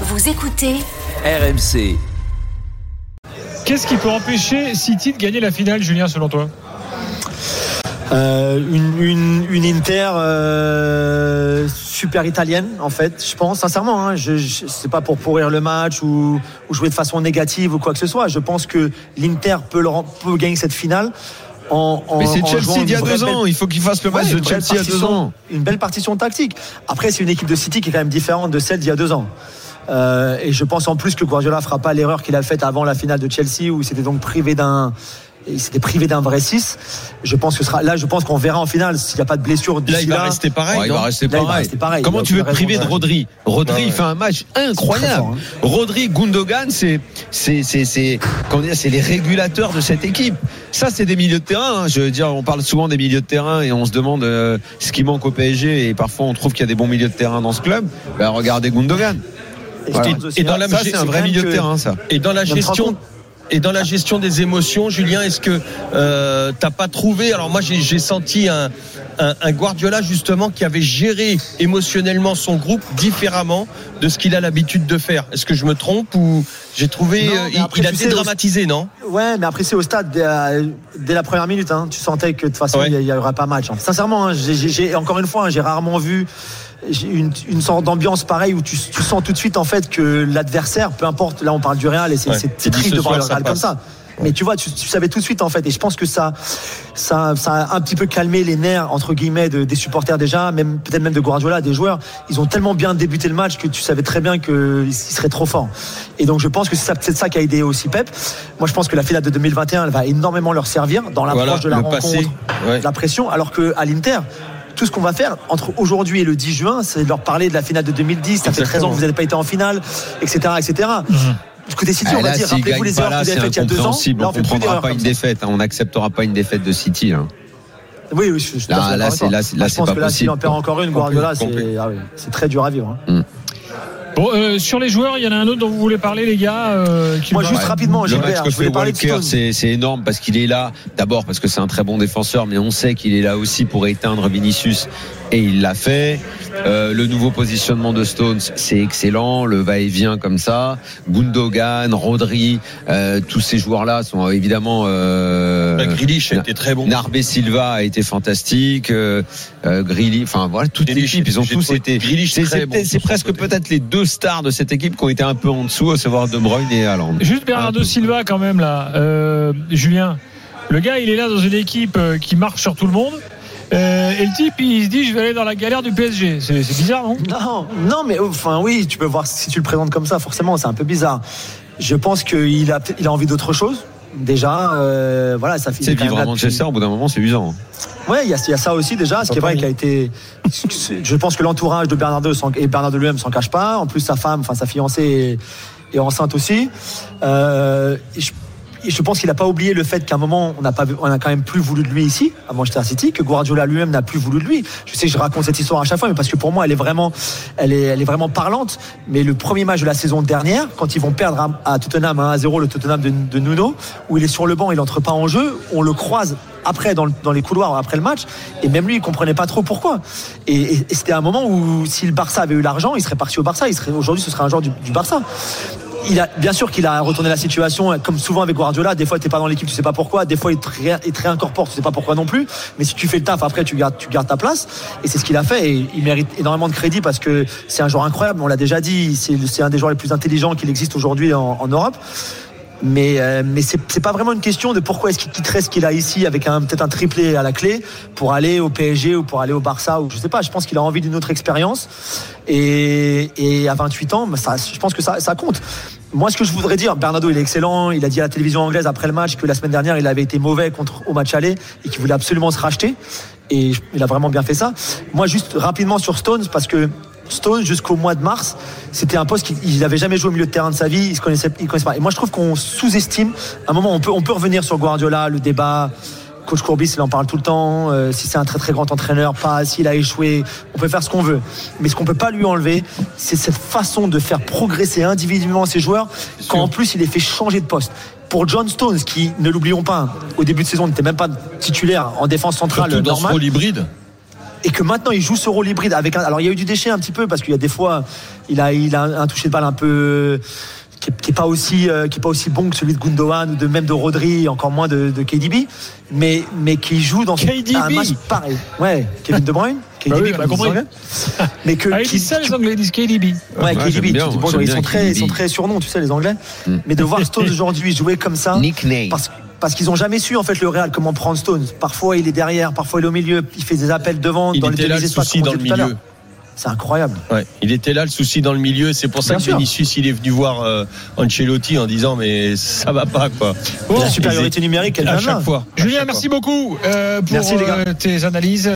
Vous écoutez RMC. Qu'est-ce qui peut empêcher City de gagner la finale, Julien, selon toi? Euh, une, une, une Inter euh, super italienne en fait je pense sincèrement hein, je, je c'est pas pour pourrir le match ou, ou jouer de façon négative ou quoi que ce soit je pense que l'Inter peut, le peut gagner cette finale en, en- Mais c'est Chelsea d'il y a deux ans. belle- Il faut qu'il fasse le match Ouais, de Chelsea il y a deux ans. Une belle partition tactique. Après, c'est une équipe de City qui est quand même différente de celle d'il y a deux ans. Euh, et je pense en plus que Guardiola fera pas l'erreur qu'il a faite avant la finale de Chelsea où il s'était donc privé d'un il s'était privé d'un vrai 6. Je pense que sera là, je pense qu'on verra en finale s'il n'y a pas de blessure Là, il va là. rester pareil. Ouais, il va rester Là, il va pareil. rester pareil. Comment tu veux te priver de Rodri Rodri, Ouais, il ouais. fait un match incroyable. Fort, hein. Rodri, Gundogan, c'est c'est c'est c'est comment dire, c'est les régulateurs de cette équipe. Ça, c'est des milieux de terrain. hein. Je veux dire, on parle souvent des milieux de terrain et on se demande euh, ce qui manque au PSG et parfois on trouve qu'il y a des bons milieux de terrain dans ce club. Ben, regardez Gundogan. Et Voilà. dans la- Ça, c'est c'est un quand vrai même milieu de que- terrain, ça. Et dans la Je me rends gestion. Et dans la gestion des émotions, Julien, est-ce que euh, t'as pas trouvé Alors moi, j'ai j'ai senti un, un, un Guardiola justement qui avait géré émotionnellement son groupe différemment de ce qu'il a l'habitude de faire. Est-ce que je me trompe ou j'ai trouvé Non, euh, il, après, il a dédramatisé, non Ouais, mais après c'est au stade dès, euh, dès la première minute. Hein, tu sentais que de toute façon Ouais. il n'y aurait pas match. hein. Sincèrement, hein, j'ai- j'ai j'ai- encore une fois, hein, j'ai rarement vu une, une sorte d'ambiance pareille où tu, tu sens tout de suite en fait que l'adversaire, peu importe, là on parle du Real et c'est Ouais. triste de voir le Real comme ça. Mais tu vois, tu, tu savais tout de suite en fait, et je pense que ça, ça, ça a un petit peu calmé les nerfs entre guillemets de- des supporters déjà, même peut-être même de Guardiola, des joueurs. Ils ont tellement bien débuté le match que tu savais très bien qu'ils seraient trop forts. Et donc je pense que c'est ça- ça qui a aidé aussi Pep. Moi je pense que la finale de 2021 elle va énormément leur servir dans l'approche Voilà, de la rencontre, passé, ouais. de la pression, alors que à l'Inter. Tout ce qu'on va faire entre aujourd'hui et le 10 juin, c'est de leur parler de la finale de 2010. Ça fait 13 ans que vous n'avez pas été en finale, etc., etc. Du côté City, Ah, on va là, dire, rappelez-vous gagne les erreurs que vous avez faites il y a deux ans. Là, On plus comprendra pas une défaite. hein. On n'acceptera pas une défaite de City. hein. Oui, oui, je, Là, là, c'est- là, là, pense pas que là, s'il en perd encore une, Guardiola, c'est ah oui, c'est très dur à vivre. hein. Bon, euh, sur les joueurs, il y en a un autre dont vous voulez parler, les gars. euh, qui Moi, juste Ouais. rapidement, Le match que je voulais fait Walker, c'est énorme parce qu'il est là. D'abord parce que c'est un très bon défenseur, mais on sait qu'il est là aussi pour éteindre Vinicius et il l'a fait. Euh, le nouveau positionnement de Stones, c'est excellent. Le va-et-vient comme ça. Gundogan, Rodri, euh, tous ces joueurs-là sont évidemment. Euh, Bah, Grealish était très bon. Narbé Silva a été fantastique, euh, euh, Grealish, enfin voilà toute l'équipe, ils ont tous été. C'est bon presque peut-être les deux stars de cette équipe qui ont été un peu en dessous, à savoir De Bruyne et Haaland. Juste Bernardo peu. Silva, quand même, là. Euh, Julien, le gars, il est là dans une équipe euh, qui marche sur tout le monde. Euh, et le type, il se dit, je vais aller dans la galère du PSG. C'est c'est bizarre, non? Non, non, mais enfin oui, tu peux voir si tu le présentes comme ça, forcément, c'est un peu bizarre. Je pense qu'il a, il a envie d'autre chose. Déjà, euh, voilà, ça est C'est vivre à Manchester, au bout d'un moment, c'est usant. Ouais, il y, a- il y a ça aussi déjà. Ce qui est vrai qu'il a été. Je pense que l'entourage de Bernardo et Bernardo lui-même s'en cache pas. En plus, sa femme, enfin sa fiancée, est, est enceinte aussi. Euh, je, je pense qu'il n'a pas oublié le fait qu'à un moment, on n'a pas, on a quand même plus voulu de lui ici, à Manchester City, que Guardiola lui-même n'a plus voulu de lui. Je sais que je raconte cette histoire à chaque fois, mais parce que pour moi, elle est vraiment, elle est, elle est vraiment parlante. Mais le premier match de la saison dernière, quand ils vont perdre à, à Tottenham 1 à 0, le Tottenham de, de Nuno, où il est sur le banc, il entre pas en jeu, on le croise après dans, dans les couloirs après le match, et même lui, il comprenait pas trop pourquoi. Et, c'était un moment où si le Barça avait eu l'argent, il serait parti au Barça. Il serait aujourd'hui, ce serait un joueur du Barça. Il a, bien sûr qu'il a retourné la situation, comme souvent avec Guardiola. Des fois, t'es pas dans l'équipe, tu sais pas pourquoi. Des fois, il te, réincorpore, tu sais pas pourquoi non plus. Mais si tu fais le taf, après, tu gardes, ta place. Et c'est ce qu'il a fait. Et il mérite énormément de crédit parce que c'est un joueur incroyable. On l'a déjà dit. C'est un des joueurs les plus intelligents qu'il existe aujourd'hui en Europe. Mais, euh, mais c'est pas vraiment une question de pourquoi est-ce qu'il quitterait ce qu'il a ici avec peut-être un triplé à la clé pour aller au PSG ou pour aller au Barça ou je sais pas. Je pense qu'il a envie d'une autre expérience. Et, et à 28 ans, ça, je pense que ça, ça compte. Moi, ce que je voudrais dire, Bernardo, il est excellent. Il a dit à la télévision anglaise après le match que la semaine dernière, il avait été mauvais contre au match aller et qu'il voulait absolument se racheter. Et il a vraiment bien fait ça. Moi, juste rapidement sur Stones, parce que Stones, jusqu'au mois de mars, c'était un poste qu'il n'avait jamais joué au milieu de terrain de sa vie. Il se connaissait, il connaissait pas. Et moi, je trouve qu'on sous-estime. À un moment, on peut, on peut revenir sur Guardiola, le débat. Coach Courbis, il en parle tout le temps. euh, si c'est un très très grand entraîneur, pas. S'il a échoué, on peut faire ce qu'on veut. Mais ce qu'on peut pas lui enlever, c'est cette façon de faire progresser individuellement ses joueurs, quand en plus il les fait changer de poste. Pour John Stones, qui, ne l'oublions pas, au début de saison n'était même pas titulaire en défense centrale Surtout dans ce normale. rôle hybride. Et que maintenant il joue ce rôle hybride avec un, alors il y a eu du déchet un petit peu parce qu'il y a des fois il a il a un toucher de balle un peu qui est, qui est pas aussi euh, qui est pas aussi bon que celui de Gundogan ou de même de Rodri encore moins de, de KDB mais mais qui joue dans KDB. un match pareil ouais Kevin De Bruyne Bah oui, KDB on a comme compris. mais que Ah, ils qui- disent ça, les Anglais disent KDB. Ouais, Ouais, KDB, j'aime tu bien, bon, ils sont très, KDB. ils sont très surnoms, tu sais, les Anglais. Mm. Mais de voir Stones aujourd'hui jouer comme ça, Nickname. parce, parce qu'ils ont jamais su en fait le Real comment prendre Stones. Parfois il est derrière, parfois il est au milieu, il fait des appels devant, Il dans les était là le demi-espaces, souci dans le disait tout à l'heure. milieu. C'est incroyable. Ouais, il était là le souci dans le milieu. C'est pour ça Bien que sûr. Vinicius il est venu voir euh, Ancelotti en disant mais ça va pas quoi. Bon, la supériorité numérique, elle à vient de là. chaque fois. Julien, merci beaucoup euh, pour Merci, les gars. euh, tes analyses.